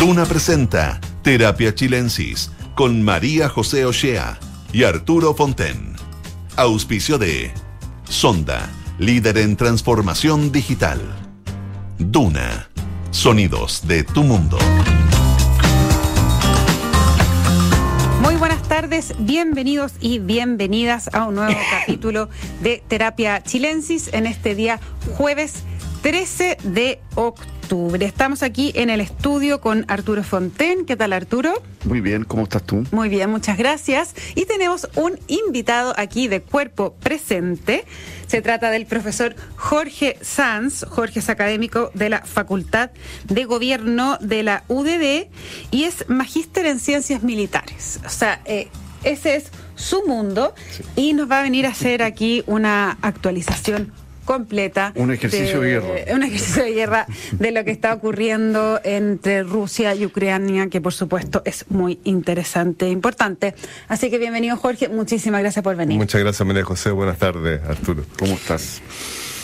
Duna presenta Terapia Chilensis con María José Ochea y Arturo Fonten. Auspicio de Sonda, líder en transformación digital. Duna, sonidos de tu mundo. Muy buenas tardes, bienvenidos y bienvenidas a un nuevo capítulo de Terapia Chilensis en este día jueves 13 de octubre. Estamos aquí en el estudio con Arturo Fonten. ¿Qué tal, Arturo? Muy bien, ¿cómo estás tú? Muy bien, muchas gracias. Y tenemos un invitado aquí de cuerpo presente. Se trata del profesor Jorge Sanz. Jorge es académico de la Facultad de Gobierno de la UDD y es magíster en ciencias militares. O sea, eh, ese es su mundo y nos va a venir a hacer aquí una actualización completa. Un ejercicio de, guerra. Un ejercicio de guerra de lo que está ocurriendo entre Rusia y Ucrania, que por supuesto es muy interesante e importante. Así que bienvenido Jorge, muchísimas gracias por venir. Muchas gracias María José, buenas tardes Arturo. ¿Cómo estás?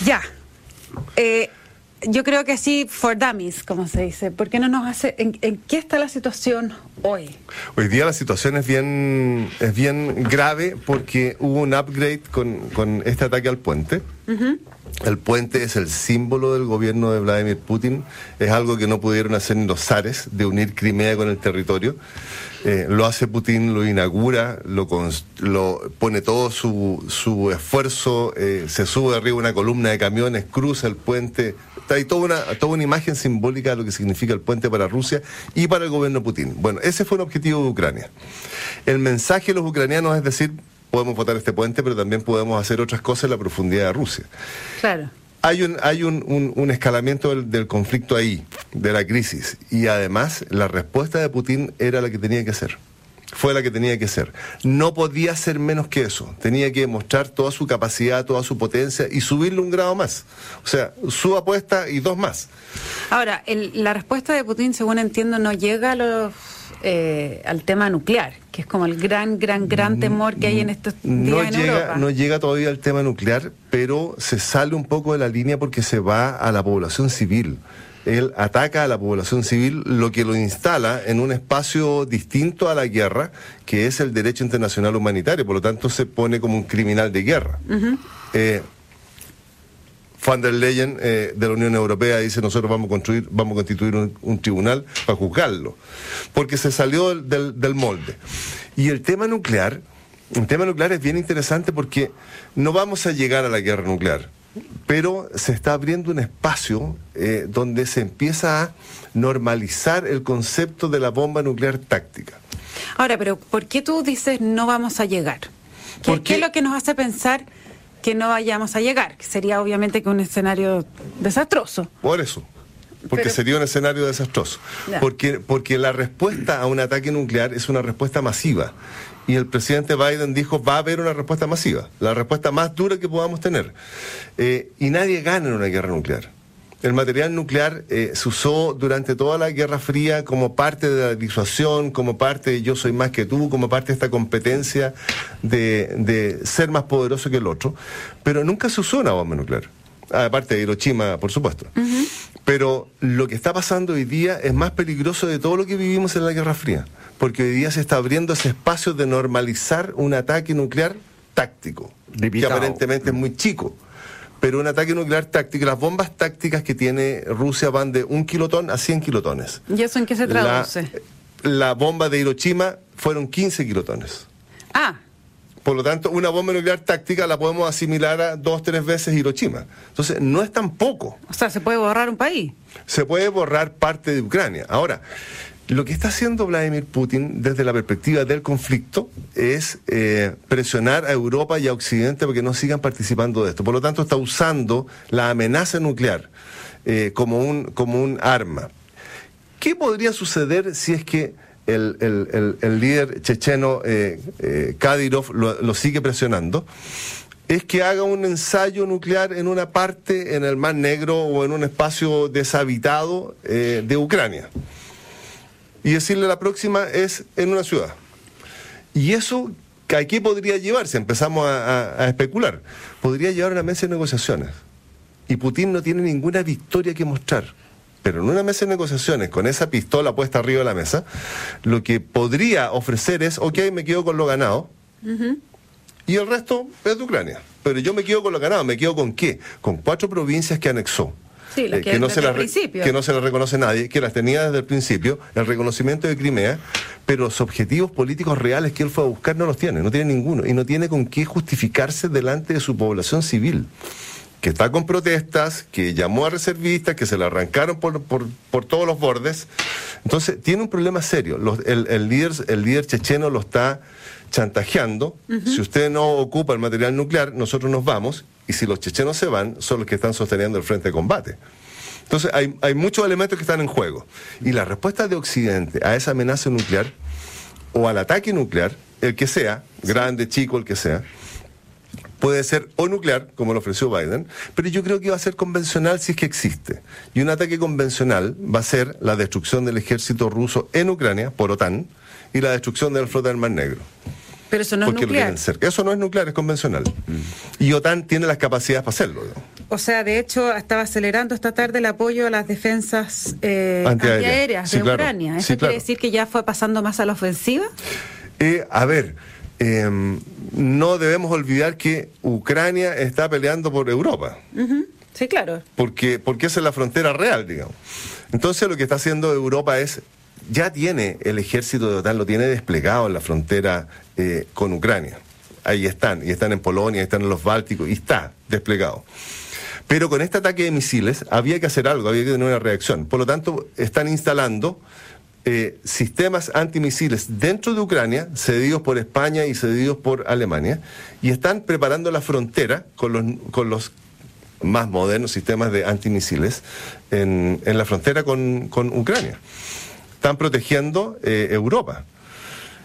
Ya. Eh, yo creo que sí, for dummies, como se dice. ¿Por qué no nos hace, en, qué está la situación hoy? Hoy día la situación es bien, es bien grave porque hubo un upgrade con, con este ataque al puente. El puente es el símbolo del gobierno de Vladimir Putin. Es algo que no pudieron hacer ni los zares de unir Crimea con el territorio. Eh, lo hace Putin, lo inaugura, lo, lo pone todo su, esfuerzo, eh, se sube arriba una columna de camiones, cruza el puente. Hay toda una, toda una imagen simbólica de lo que significa el puente para Rusia y para el gobierno Putin. Bueno, ese fue un objetivo de Ucrania. El mensaje de los ucranianos es decir, podemos votar este puente, pero también podemos hacer otras cosas en la profundidad de Rusia. Claro. Hay un, hay un, un, escalamiento del, del, conflicto ahí, de la crisis, y además la respuesta de Putin era la que tenía que ser. Fue la que tenía que ser. No podía ser menos que eso. Tenía que mostrar toda su capacidad, toda su potencia y subirle un grado más. O sea, su apuesta y dos más. Ahora, el, la respuesta de Putin, según entiendo, no llega a los eh, al tema nuclear, que es como el gran, gran, gran temor que hay en estos días no en llega, Europa. No llega todavía al tema nuclear, pero se sale un poco de la línea porque se va a la población civil. Él ataca a la población civil, lo que lo instala en un espacio distinto a la guerra, que es el derecho internacional humanitario, por lo tanto se pone como un criminal de guerra. Van der Leyen eh, de la Unión Europea dice nosotros vamos a construir, vamos a constituir un, tribunal para juzgarlo, porque se salió del, del, molde. Y el tema nuclear, el tema nuclear es bien interesante porque no vamos a llegar a la guerra nuclear, pero se está abriendo un espacio eh, donde se empieza a normalizar el concepto de la bomba nuclear táctica. Ahora, pero ¿por qué tú dices no vamos a llegar? ¿Qué, ¿qué es lo que nos hace pensar? Que no vayamos a llegar, que sería obviamente que un escenario desastroso. Por eso. Porque sería un escenario desastroso. Porque, porque la respuesta a un ataque nuclear es una respuesta masiva. Y el presidente Biden dijo, va a haber una respuesta masiva, la respuesta más dura que podamos tener. Eh, y nadie gana en una guerra nuclear. El material nuclear eh, se usó durante toda la Guerra Fría como parte de la disuasión, como parte de yo soy más que tú, como parte de esta competencia de, ser más poderoso que el otro, pero nunca se usó una bomba nuclear. Aparte de Hiroshima, por supuesto. Pero lo que está pasando hoy día es más peligroso de todo lo que vivimos en la Guerra Fría, porque hoy día se está abriendo ese espacio de normalizar un ataque nuclear táctico, que aparentemente es muy chico pero un ataque nuclear táctico, las bombas tácticas que tiene Rusia van de un kilotón a 100 kilotones. ¿Y eso en qué se traduce? La, bomba de Hiroshima fueron 15 kilotones. Ah. Por lo tanto, una bomba nuclear táctica la podemos asimilar a dos, tres veces Hiroshima. Entonces, no es tan poco. O sea, se puede borrar un país. Se puede borrar parte de Ucrania. Ahora, lo que está haciendo Vladimir Putin desde la perspectiva del conflicto es eh, presionar a Europa y a Occidente para que no sigan participando de esto. Por lo tanto, está usando la amenaza nuclear eh, como, un, como un arma. ¿Qué podría suceder si es que el, líder checheno eh, Kadyrov lo, sigue presionando? es que haga un ensayo nuclear en una parte, en el Mar Negro o en un espacio deshabitado de Ucrania y decirle la próxima es en una ciudad. Y eso, ¿a qué podría llevar si empezamos a, especular? Podría llevar a una mesa de negociaciones. Y Putin no tiene ninguna victoria que mostrar. Pero en una mesa de negociaciones, con esa pistola puesta arriba de la mesa, lo que podría ofrecer es, ok, me quedo con lo ganado, y el resto es de Ucrania. Pero yo me quedo con lo ganado, ¿me quedo con qué? Con cuatro provincias que anexó. Eh, que, no se las que no se las reconoce nadie, que las tenía desde el principio, el reconocimiento de Crimea, pero los objetivos políticos reales que él fue a buscar no los tiene, no tiene ninguno, y no tiene con qué justificarse delante de su población civil que está con protestas, que llamó a reservistas, que se le arrancaron por, por, todos los bordes. Entonces, tiene un problema serio. el, líder, el líder checheno lo está chantajeando. Si usted no ocupa el material nuclear, nosotros nos vamos. Y si los chechenos se van, son los que están sosteniendo el frente de combate. Entonces, hay, muchos elementos que están en juego. Y la respuesta de Occidente a esa amenaza nuclear o al ataque nuclear, el que sea, grande, chico, el que sea, puede ser o nuclear, como lo ofreció Biden, pero yo creo que va a ser convencional si es que existe. Y un ataque convencional va a ser la destrucción del ejército ruso en Ucrania por OTAN y la destrucción de la flota del Mar Negro. Pero eso no es nuclear. Eso no es nuclear, es convencional. Mm. Y OTAN tiene las capacidades para hacerlo. O sea, de hecho, estaba acelerando esta tarde el apoyo a las defensas eh, antiaéreas de Ucrania. ¿Eso quiere decir que ya fue pasando más a la ofensiva? Eh, a ver, Em, no debemos olvidar que Ucrania está peleando por Europa. Sí, claro. Porque, porque esa es la frontera real, digamos. Entonces lo que está haciendo Europa es, ya tiene el ejército de OTAN, lo tiene desplegado en la frontera eh, con Ucrania. Ahí están, y están en Polonia, están en los Bálticos, y está desplegado. Pero con este ataque de misiles había que hacer algo, había que tener una reacción. Por lo tanto, están instalando eh, sistemas antimisiles dentro de Ucrania, cedidos por España y cedidos por Alemania, y están preparando la frontera con los, con los más modernos sistemas de antimisiles en, en la frontera con, con Ucrania. Están protegiendo eh, Europa.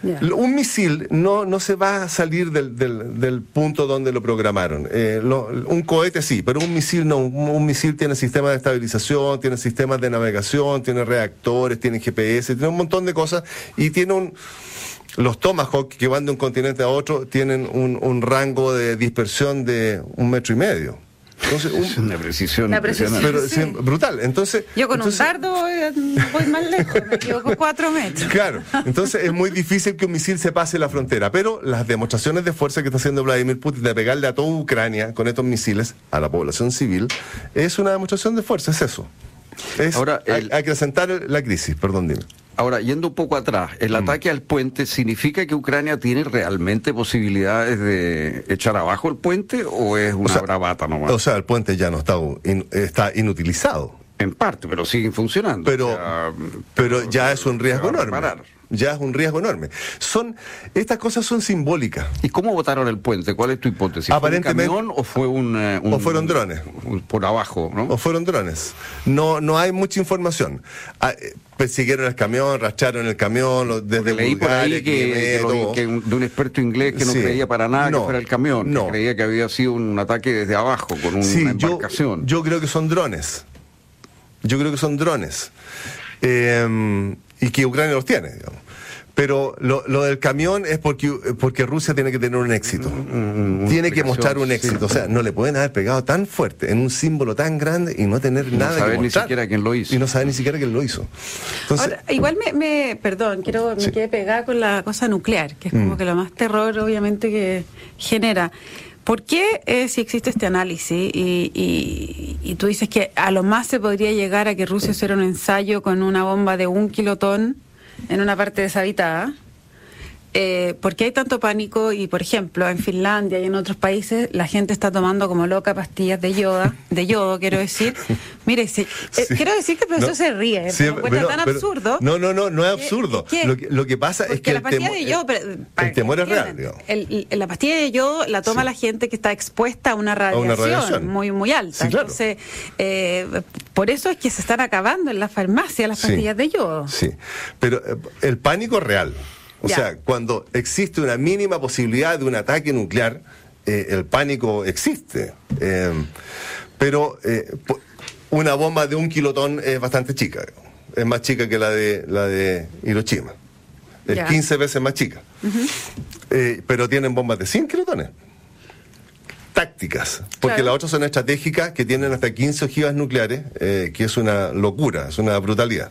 Un misil no, no se va a salir del, del, punto donde lo programaron. Eh, un cohete sí, pero un misil no. Un, misil tiene sistemas de estabilización, tiene sistemas de navegación, tiene reactores, tiene GPS, tiene un montón de cosas y tiene un... Los Tomahawk que van de un continente a otro tienen un, un rango de dispersión de un metro y medio. Entonces, es una precisión, brutal. Entonces, Yo con un dardo voy, más lejos, me equivoco cuatro metros. Claro, entonces es muy difícil que un misil se pase la frontera, pero las demostraciones de fuerza que está haciendo Vladimir Putin de pegarle a toda Ucrania con estos misiles a la población civil es una demostración de fuerza, es eso. Ahora, hay, hay, que sentar la crisis, perdón, dime. Ahora, yendo un poco atrás, ¿el mm. ataque al puente significa que Ucrania tiene realmente posibilidades de echar abajo el puente o es una bravata nomás? O sea, el puente ya no está, está inutilizado. En parte, pero sigue funcionando. Pero, pero ya es un riesgo enorme ya es un riesgo enorme. Son, estas cosas son simbólicas. ¿Y cómo votaron el puente? ¿Cuál es tu hipótesis? Aparentemente, ¿Fue un camión o fue un, eh, O fueron drones. Por abajo, ¿no? O fueron drones. No, no hay mucha información. Ah, eh, persiguieron el camión, racharon el camión, desde leí por ahí que, de un experto inglés que no creía para nada que fuera el camión, no. creía que había sido un ataque desde abajo con una embarcación. Yo, yo creo que son drones. Yo creo que son drones. Eh, y que Ucrania los tiene, digamos. Pero lo, lo, del camión es porque, porque Rusia tiene que tener un éxito. Mm, mm, tiene que mostrar un éxito. O sea, no le pueden haber pegado tan fuerte en un símbolo tan grande y no tener nada saber que mostrar. ni siquiera quién lo hizo. Y no saber ni siquiera quién lo hizo. igual me, me, perdón, quiero, me quedé pegada con la cosa nuclear, que es como mm. que lo más terror obviamente que genera. ¿Por qué eh, si existe este análisis y, y, y, tú dices que a lo más se podría llegar a que Rusia hiciera un ensayo con una bomba de un kilotón en una parte deshabitada? Eh, ¿por qué hay tanto pánico? Y, por ejemplo, en Finlandia y en otros países, la gente está tomando como loca pastillas de yoda, de yodo, quiero decir. Mire, eh, quiero decir que el profesor se ríe, sí, pero, tan absurdo. No, no, no, no es absurdo. lo, que, lo, que, pasa es que la pastilla de yodo, el, temor es real. la pastilla de yodo la toma la gente que está expuesta a una radiación, muy, muy alta. Entonces, eh, por eso es que se están acabando en la farmacia las pastillas de yodo. Sí, pero eh, el pánico es real. O sea, cuando existe una mínima posibilidad de un ataque nuclear, eh, el pánico existe. Em, pero eh, una bomba de un kilotón es bastante chica. Es más chica que la de, la de Hiroshima. Es 15 veces más chica. Eh, pero tienen bombas de 100 kilotones. Tácticas, porque Claro. las otras son estratégicas que tienen hasta 15 ojivas nucleares, eh, que es una locura, es una brutalidad.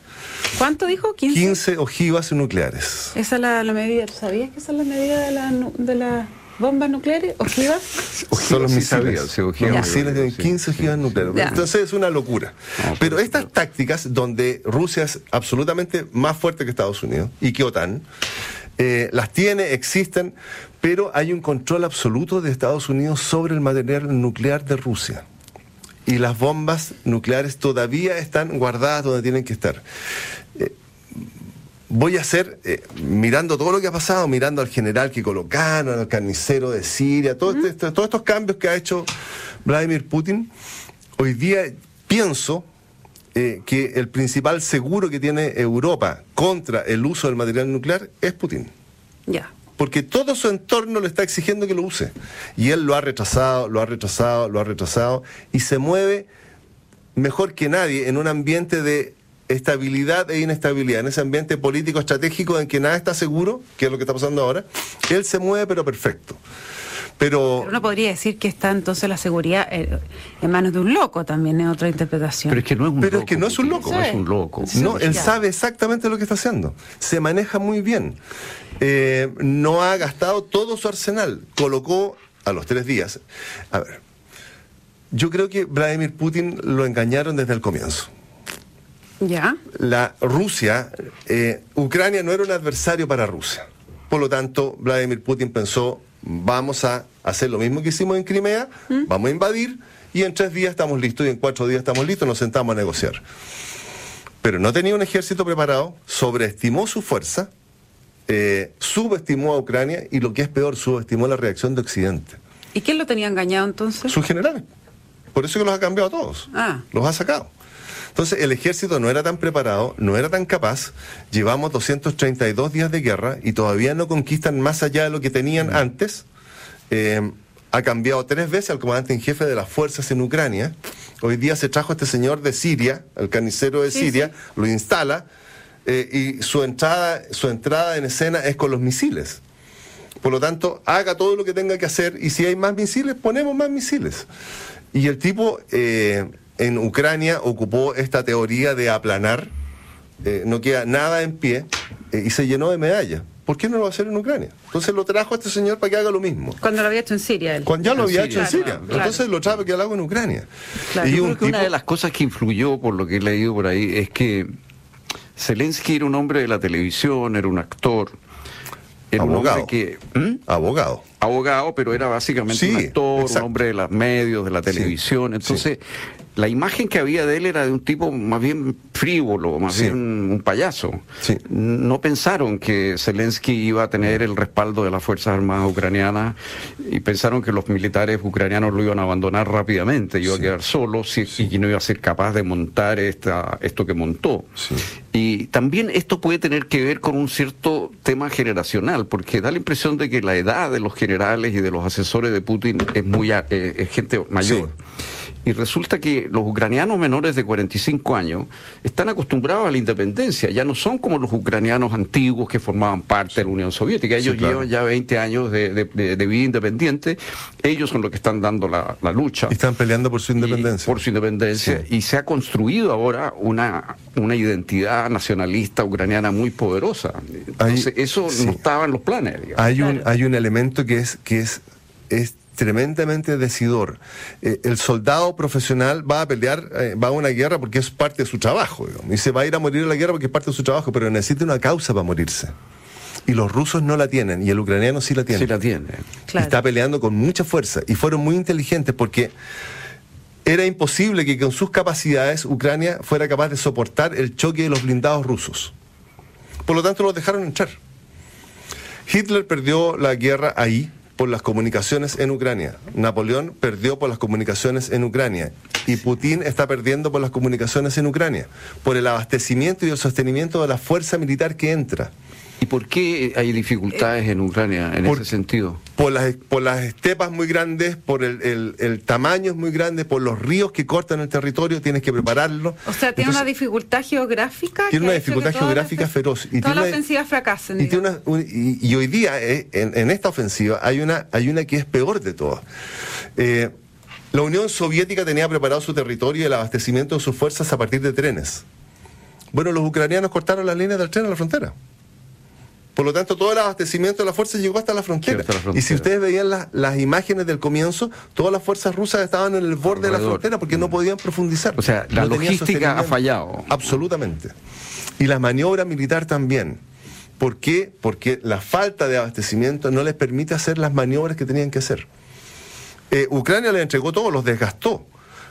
¿Cuánto dijo? 15. 15 ojivas nucleares. Esa es la, la medida. ¿Tú sabías que esa es la medida de, la, de las bombas nucleares? ¿Ojivas? Son los sí misiles. sabía, sí, los ojivas, misiles tienen sí. 15 ojivas nucleares. Ya. Entonces es una locura. No, Pero pero- estas tácticas donde Rusia es absolutamente más fuerte que Estados Unidos y que OTAN, eh, las tiene, existen, pero hay un control absoluto de Estados Unidos sobre el material nuclear de Rusia. Y las bombas nucleares todavía están guardadas donde tienen que estar. Eh, voy a hacer, eh, mirando todo lo que ha pasado, mirando al general que colocaron, al carnicero de Siria, todo este- este- todos estos cambios que ha hecho Vladimir Putin, hoy día pienso eh, que el principal seguro que tiene Europa contra el uso del material nuclear es Putin. Ya. Porque todo su entorno le está exigiendo que lo use. Y él lo ha retrasado, lo ha retrasado, lo ha retrasado, y se mueve mejor que nadie en un ambiente de estabilidad e inestabilidad, en ese ambiente político estratégico en que nada está seguro, que es lo que está pasando ahora, él se mueve pero perfecto. Pero, Pero uno podría decir que está entonces la seguridad eh, en manos de un loco también, en otra interpretación. Pero es que no es un Pero es loco. que no es un loco. No es un loco. no, él sabe exactamente lo que está haciendo, se maneja muy bien, Eh, no ha gastado todo su arsenal, colocó a los tres días. A ver, yo creo que Vladimir Putin lo engañaron desde el comienzo. Ya. la Rusia, eh, Ucrania no era un adversario para Rusia. Por lo tanto, Vladimir Putin pensó, vamos a hacer lo mismo que hicimos en Crimea, vamos a invadir y en tres días estamos listos y en cuatro días estamos listos, nos sentamos a negociar. Pero no tenía un ejército preparado, sobreestimó su fuerza, eh, subestimó a Ucrania y lo que es peor, subestimó la reacción de Occidente. ¿Y quién lo tenía engañado entonces? Sus generales. Por eso que los ha cambiado a todos. Ah. Los ha sacado. Entonces, el ejército no era tan preparado, no era tan capaz. Llevamos 232 días de guerra y todavía no conquistan más allá de lo que tenían antes. Eh, ha cambiado tres veces al comandante en jefe de las fuerzas en Ucrania. Hoy día se trajo este señor de Siria, el carnicero de Sí, Siria, lo instala eh, y su entrada, su entrada en escena es con los misiles. Por lo tanto, haga todo lo que tenga que hacer y si hay más misiles, ponemos más misiles. Y el tipo eh, en Ucrania ocupó esta teoría de aplanar, eh, no queda nada en pie eh, y se llenó de medallas. ¿Por qué no lo va a hacer en Ucrania? Entonces lo trajo a este señor para que haga lo mismo. Cuando lo había hecho en Siria él. Cuando ya lo En había Siria, hecho en Siria. claro. Entonces lo trajo para que lo haga en Ucrania. Claro. Y Yo un creo que una de las cosas que influyó, por lo que he leído por ahí, es que Zelensky era un hombre de la televisión, era un actor, era Abogado. un hombre que... ¿Mm? Abogado. abogado, pero era básicamente Sí, un actor, exacto. un hombre de los medios, de la televisión. Entonces, la imagen que había de él era de un tipo más bien frívolo, más Sí. bien un payaso. Sí. No pensaron que Zelensky iba a tener el respaldo de las Fuerzas Armadas ucranianas y pensaron que los militares ucranianos lo iban a abandonar rápidamente, iba a quedar solo si- y que no iba a ser capaz de montar esta, esto que montó. Y también esto puede tener que ver con un cierto tema generacional, porque da la impresión de que la edad de los generales y de los asesores de Putin es muy eh, es gente mayor. Y resulta que los ucranianos menores de 45 años están acostumbrados a la independencia, ya no son como los ucranianos antiguos que formaban parte de la Unión Soviética, ellos Sí, claro. llevan ya 20 años de, de- de- de vida independiente, ellos son los que están dando la, la lucha Y están peleando por su independencia. por su independencia. Y se ha construido ahora una, una identidad nacionalista ucraniana muy poderosa. Entonces, Hay- eso sí. no estaba en los planes. digamos. Hay un, hay un elemento que es, que es, es tremendamente decidor. Eh, el soldado profesional va a pelear, eh, va a una guerra porque es parte de su trabajo. digamos, y se va a ir a morir a la guerra porque es parte de su trabajo, pero necesita una causa para morirse. Y los rusos no la tienen, y el ucraniano sí la tiene. Sí la tiene. Claro. Está peleando con mucha fuerza. Y fueron muy inteligentes porque era imposible que con sus capacidades Ucrania fuera capaz de soportar el choque de los blindados rusos. Por lo tanto, los dejaron entrar. Hitler perdió la guerra ahí por las comunicaciones en Ucrania. Napoleón perdió por las comunicaciones en Ucrania. Y Putin está perdiendo por las comunicaciones en Ucrania, por el abastecimiento y el sostenimiento de la fuerza militar que entra. ¿Y por qué hay dificultades en Ucrania en ese sentido? Por las, por las estepas muy grandes, por el, el, tamaño es muy grande, por los ríos que cortan el territorio, tienes que prepararlo. O sea, tiene una dificultad geográfica. Tiene una dificultad geográfica feroz. Y todas las ofensivas fracasan. Y, y, hoy día, eh, en, en, esta ofensiva, hay una, hay una que es peor de todas. Eh, la Unión Soviética tenía preparado su territorio y el abastecimiento de sus fuerzas a partir de trenes. Bueno, los ucranianos cortaron las líneas del tren a la frontera. Por lo tanto, todo el abastecimiento de las fuerzas llegó hasta la frontera. Y si ustedes veían las imágenes del comienzo, todas las fuerzas rusas estaban en el borde de la frontera porque no podían profundizar. O sea, la logística ha fallado. Absolutamente. Y la maniobra militar también. ¿Por qué? Porque la falta de abastecimiento no les permite hacer las maniobras que tenían que hacer. Eh, Ucrania le entregó todo, los desgastó.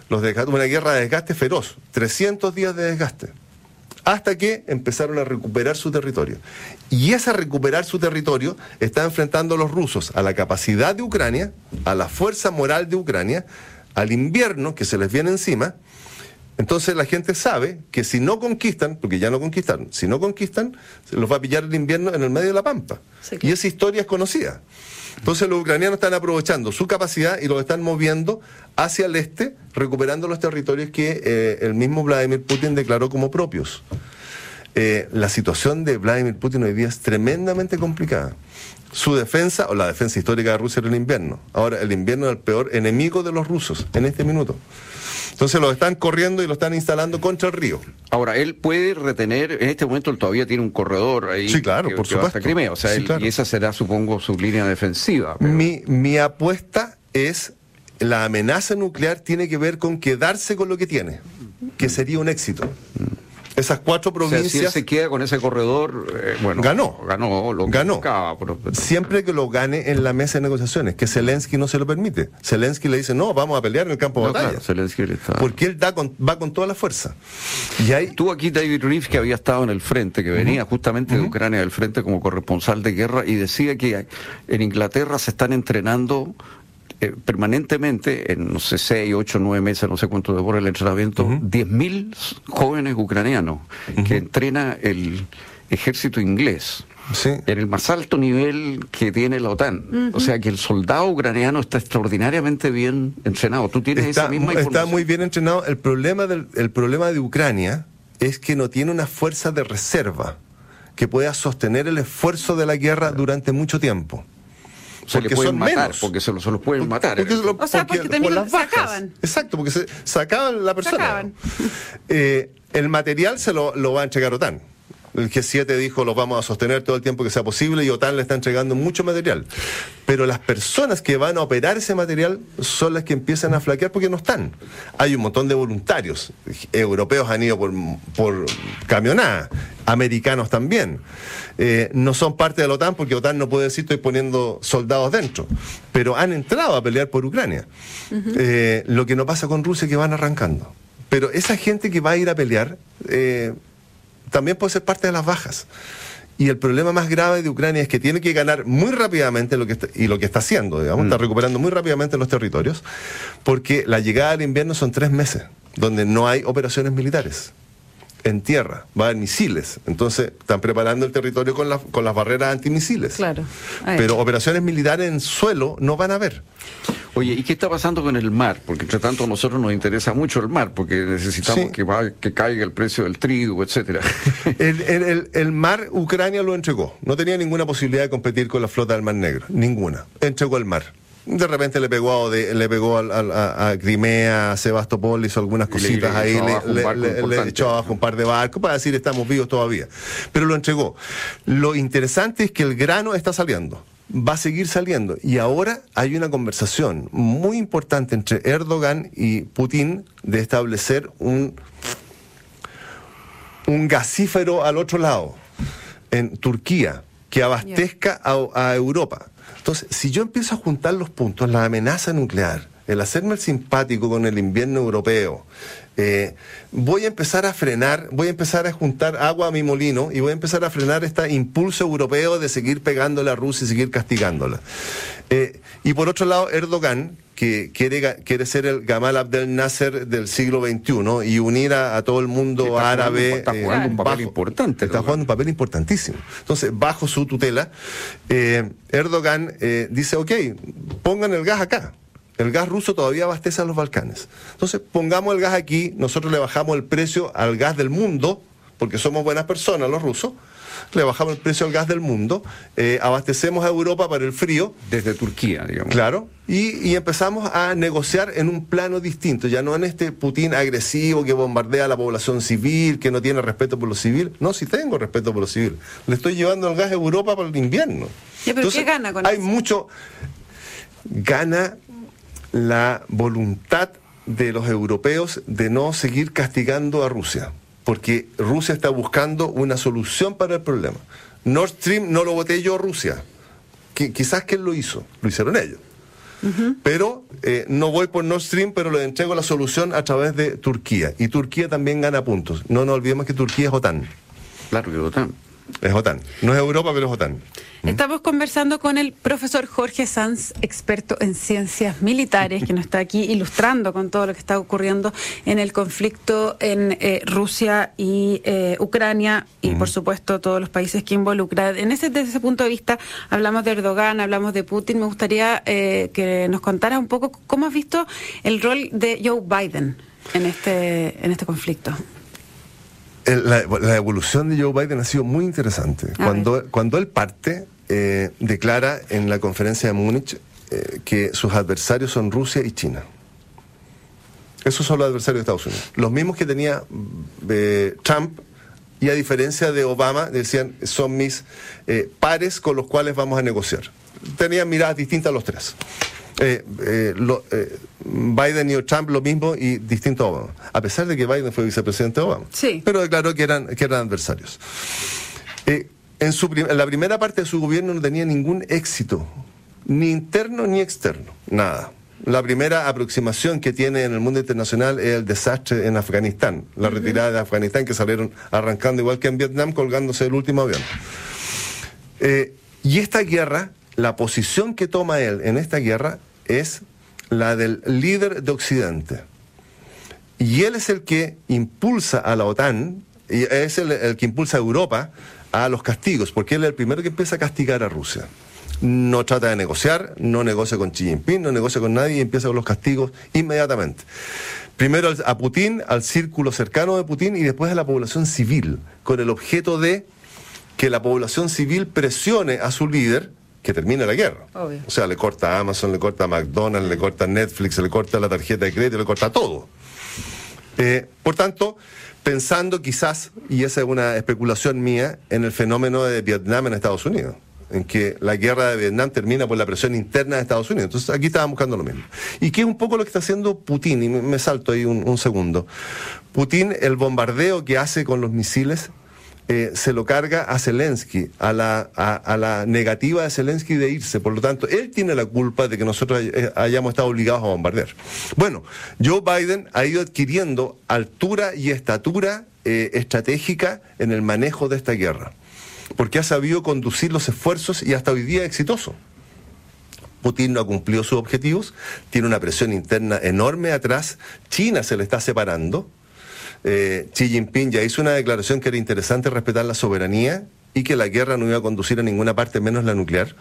Los desgastó, una guerra de desgaste feroz, 300 días de desgaste, hasta que empezaron a recuperar su territorio. Y ese recuperar su territorio está enfrentando a los rusos a la capacidad de Ucrania, a la fuerza moral de Ucrania, al invierno que se les viene encima. Entonces la gente sabe que si no conquistan, porque ya no conquistaron, si no conquistan, se los va a pillar el invierno en el medio de la pampa. Y esa historia es conocida. Entonces los ucranianos están aprovechando su capacidad y los están moviendo hacia el este, recuperando los territorios que eh, el mismo Vladimir Putin declaró como propios. Eh, la situación de Vladimir Putin hoy día es tremendamente complicada. Su defensa, o la defensa histórica de Rusia era el invierno. Ahora, el invierno es el peor enemigo de los rusos en este minuto. Entonces lo están corriendo y lo están instalando contra el río. Ahora, él puede retener, en este momento él todavía tiene un corredor ahí. Sí, claro, por supuesto. Crimea, o sea, y esa será, supongo, su línea defensiva. Mi, mi apuesta es la amenaza nuclear tiene que ver con quedarse con lo que tiene, que sería un éxito. Esas cuatro provincias. si él se queda con ese corredor, eh, bueno. Ganó. Ganó, lo ganó. Siempre que lo gane en la mesa de negociaciones, que Zelensky no se lo permite. Zelensky le dice, no, vamos a pelear en el campo de batalla. Porque él da va con toda la fuerza. Y ahí... Tú aquí David Reeves, que había estado en el frente, que venía justamente de Ucrania del frente como corresponsal de guerra, y decía que en Inglaterra se están entrenando eh, permanentemente, en no sé, seis, ocho, nueve meses, no sé cuánto demora el entrenamiento, 10.000 jóvenes ucranianos que entrena el ejército inglés. En el más alto nivel que tiene la OTAN. O sea que el soldado ucraniano está extraordinariamente bien entrenado. Tú tienes está, esa misma información. Está muy bien entrenado. El problema, del, el problema de Ucrania es que no tiene una fuerza de reserva que pueda sostener el esfuerzo de la guerra durante mucho tiempo porque son matar, porque se, los pueden matar. o sea, porque, también las sacaban. Exacto, porque se sacaban la persona. Eh, el material se lo, lo va a entregar OTAN. El G7 dijo los vamos a sostener todo el tiempo que sea posible y OTAN le está entregando mucho material. Pero las personas que van a operar ese material son las que empiezan a flaquear porque no están. Hay un montón de voluntarios. Europeos han ido por, por camionada, americanos también. Eh, no son parte de la OTAN porque OTAN no puede decir estoy poniendo soldados dentro. Pero han entrado a pelear por Ucrania. Eh, lo que no pasa con Rusia es que van arrancando. Pero esa gente que va a ir a pelear... Eh, también puede ser parte de las bajas. Y el problema más grave de Ucrania es que tiene que ganar muy rápidamente lo que y lo que está haciendo, digamos, está mm. recuperando muy rápidamente los territorios, porque la llegada del invierno son tres meses, donde no hay operaciones militares en tierra, va a haber misiles. Entonces, están preparando el territorio con, con las barreras antimisiles. Claro. Pero operaciones militares en suelo no van a haber. Oye, ¿y qué está pasando con el mar? Porque entre tanto a nosotros nos interesa mucho el mar, porque necesitamos que, que caiga el precio del trigo, etcétera. El, el, mar, Ucrania lo entregó. No tenía ninguna posibilidad de competir con la flota del Mar Negro. Ninguna. Entregó el mar de repente le pegó a, le pegó a, Crimea, a Sebastopol, hizo algunas cositas ahí, le, echó abajo un par de barcos para decir estamos vivos todavía. Pero lo entregó. Lo interesante es que el grano está saliendo. Va a seguir saliendo. Y ahora hay una conversación muy importante entre Erdogan y Putin de establecer un, un gasífero al otro lado, en Turquía, que abastezca a Europa. Entonces, si yo empiezo a juntar los puntos, la amenaza nuclear, el hacerme el simpático con el invierno europeo, eh, voy a empezar a frenar, voy a empezar a juntar agua a mi molino y voy a empezar a frenar este impulso europeo de seguir pegándole a Rusia y seguir castigándola. Eh, y por otro lado, Erdogan, que quiere, quiere ser el Gamal Abdel Nasser del siglo XXI y unir a, todo el mundo árabe. está jugando un papel importante. Está jugando un papel importantísimo. Entonces, bajo su tutela, eh, Erdogan dice, ok, pongan el gas acá. El gas ruso todavía abastece a los Balcanes. Entonces, pongamos el gas aquí, nosotros le bajamos el precio al gas del mundo, porque somos buenas personas los rusos, le bajamos el precio al gas del mundo, eh, abastecemos a Europa para el frío. Desde Turquía, digamos. Claro, y, empezamos a negociar en un plano distinto, ya no en este Putin agresivo que bombardea a la población civil, que no tiene respeto por lo civil. No, si tengo respeto por lo civil. Le estoy llevando el gas a Europa para el invierno. pero ¿qué gana con hay mucho. Gana la voluntad de los europeos de no seguir castigando a Rusia, porque Rusia está buscando una solución para el problema. Nord Stream no lo voté yo Rusia, que, quizás quién lo hizo, lo hicieron ellos. Pero eh, no voy por Nord Stream, pero le entrego la solución a través de Turquía. Y Turquía también gana puntos. No nos olvidemos que Turquía es OTAN. Claro que es OTAN. Es OTAN. No es Europa, pero es OTAN. Estamos conversando con el profesor Jorge Sanz, experto en ciencias militares, que nos está aquí ilustrando con todo lo que está ocurriendo en el conflicto en eh, Rusia y eh, Ucrania y, por supuesto, todos los países que involucran. En ese, desde ese punto de vista, hablamos de Erdogan, hablamos de Putin. Me gustaría eh, que nos contara un poco cómo has visto el rol de Joe Biden en este, en este conflicto. La, evolución de Joe Biden ha sido muy interesante. cuando, cuando él parte, eh, declara en la conferencia de Múnich eh, que sus adversarios son Rusia y China. Esos son los adversarios de Estados Unidos. Los mismos que tenía eh, Trump y a diferencia de Obama, decían, son mis pares con los cuales vamos a negociar. Tenían miradas distintas los tres. Biden y Trump lo mismo y distinto a Obama. A pesar de que Biden fue vicepresidente de Obama. Sí. Pero declaró que eran, que eran adversarios. En, su la primera parte de su gobierno no tenía ningún éxito, ni interno ni externo, nada. La primera aproximación que tiene en el mundo internacional es el desastre en Afganistán, la retirada de Afganistán que salieron arrancando igual que en Vietnam colgándose el último avión. Eh, y esta guerra, la posición que toma él en esta guerra es la del líder de Occidente. Y él es el que impulsa a la OTAN, y es el, el que impulsa a Europa a los castigos, porque él es el primero que empieza a castigar a Rusia. No trata de negociar, no negocia con Xi Jinping, no negocia con nadie y empieza con los castigos inmediatamente. Primero a Putin, al círculo cercano de Putin y después a la población civil, con el objeto de que la población civil presione a su líder que termine la guerra. O sea, le corta a Amazon, le corta a McDonald's, le corta a Netflix, le corta la tarjeta de crédito, le corta todo. Eh, por tanto, pensando quizás, y esa es una especulación mía, en el fenómeno de Vietnam en Estados Unidos en que la guerra de Vietnam termina por la presión interna de Estados Unidos. Entonces aquí estaban buscando lo mismo. Y que es un poco lo que está haciendo Putin, y me salto ahí un segundo. Putin, el bombardeo que hace con los misiles eh, se lo carga a Zelensky, a la, a, la negativa de Zelensky de irse. Por lo tanto, él tiene la culpa de que nosotros eh, hayamos estado obligados a bombardear. Bueno, Joe Biden ha ido adquiriendo altura y estatura eh, estratégica en el manejo de esta guerra, porque ha sabido conducir los esfuerzos y hasta hoy día exitoso. Putin no ha cumplido sus objetivos, tiene una presión interna enorme atrás, China se le está separando, eh, Xi Jinping ya hizo una declaración que era interesante respetar la soberanía y que la guerra no iba a conducir a ninguna parte menos la nuclear.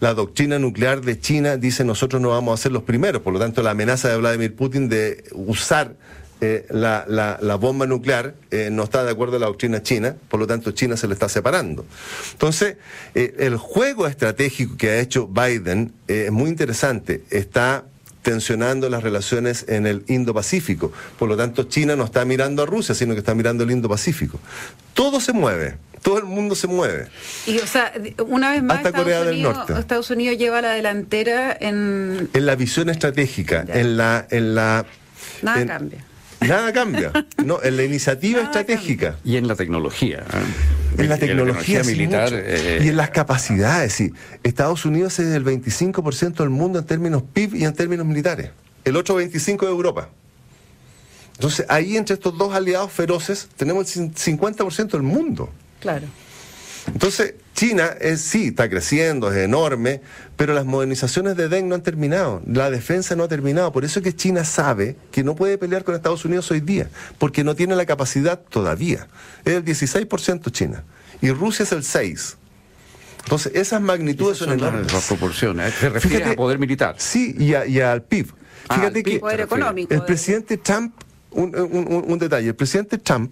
La doctrina nuclear de China dice nosotros no vamos a ser los primeros, por lo tanto la amenaza de Vladimir Putin de usar eh, la, bomba nuclear eh, no está de acuerdo a la doctrina china, por lo tanto China se le está separando. Entonces, el juego estratégico que ha hecho Biden es muy interesante. Está tensionando las relaciones en el Indo-Pacífico. Por lo tanto, China no está mirando a Rusia, sino que está mirando el Indo-Pacífico. Todo se mueve. Todo el mundo se mueve. Y, o sea, una vez más, Estados, Corea Unidos, del Norte. Estados Unidos lleva la delantera en... En la visión estratégica, en la... En la Nada cambia. Nada cambia. No, en la iniciativa estratégica. Y en la tecnología. ¿eh? En la tecnología, militar. Eh, y en las capacidades. Sí. Estados Unidos es el 25% del mundo en términos PIB y en términos militares. el otro 25% de Europa. Entonces, ahí entre estos dos aliados feroces tenemos el 50% del mundo. Claro. Entonces, China es, sí, está creciendo, es enorme, pero las modernizaciones de Deng no han terminado, la defensa no ha terminado. Por eso es que China sabe que no puede pelear con Estados Unidos hoy día, porque no tiene la capacidad todavía. Es el 16% China y Rusia es el 6%. Entonces, esas magnitudes son, enormes. Las proporciones. ¿Se refiere a poder militar? Sí, y, al PIB. Ah, Fíjate que poder económico, el presidente Trump, un, un detalle, el presidente Trump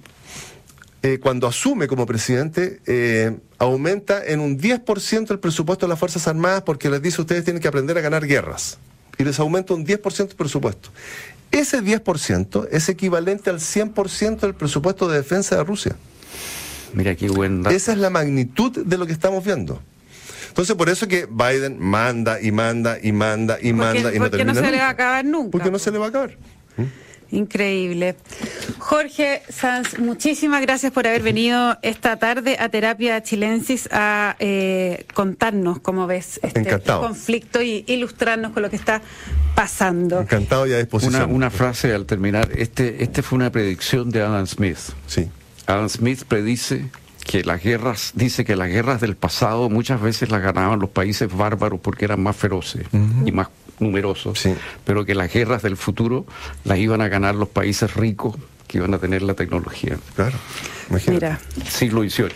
eh, cuando asume como presidente, eh, aumenta en un 10% el presupuesto de las Fuerzas Armadas porque les dice ustedes tienen que aprender a ganar guerras. Y les aumenta un 10% el presupuesto. Ese 10% es equivalente al 100% del presupuesto de defensa de Rusia. Mira qué buen Esa es la magnitud de lo que estamos viendo. Entonces, por eso que Biden manda y manda y manda y manda y no Porque no se le va a acabar nunca. Porque no se le va a acabar. Increíble. Jorge Sanz, muchísimas gracias por haber venido esta tarde a Terapia Chilensis a eh, contarnos cómo ves este conflicto y ilustrarnos con lo que está pasando. Encantado y a disposición. Una, frase al terminar. Este, este fue una predicción de Adam Smith. Sí. Adam Smith predice que las guerras, dice que las guerras del pasado muchas veces las ganaban los países bárbaros porque eran más feroces y más numerosos, pero que las guerras del futuro las iban a ganar los países ricos que iban a tener la tecnología. Claro. Mira. Siglo XVIII.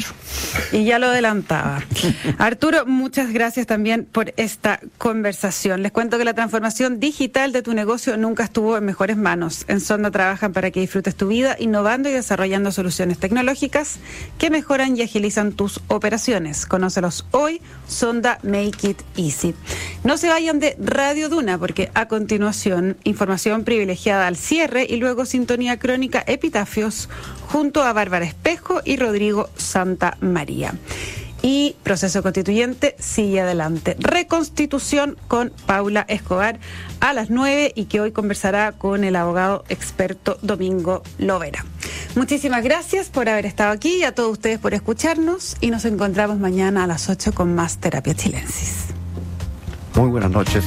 Y ya lo adelantaba. Arturo, muchas gracias también por esta conversación. Les cuento que la transformación digital de tu negocio nunca estuvo en mejores manos. En Sonda trabajan para que disfrutes tu vida, innovando y desarrollando soluciones tecnológicas que mejoran y agilizan tus operaciones. Conócelos hoy, Sonda Make It Easy. No se vayan de Radio Duna, porque a continuación, información privilegiada al cierre y luego sintonía crónica Epitafios junto a Bárbara Espejo y Rodrigo Santa María. Y proceso constituyente sigue adelante. Reconstitución con Paula Escobar a las 9 y que hoy conversará con el abogado experto Domingo Lovera. Muchísimas gracias por haber estado aquí y a todos ustedes por escucharnos y nos encontramos mañana a las 8 con más Terapia Chilensis. Muy buenas noches.